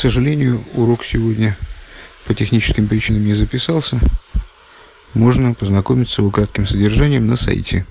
сожалению, урок сегодня по техническим причинам не записался. Можно познакомиться с его кратким содержанием на сайте.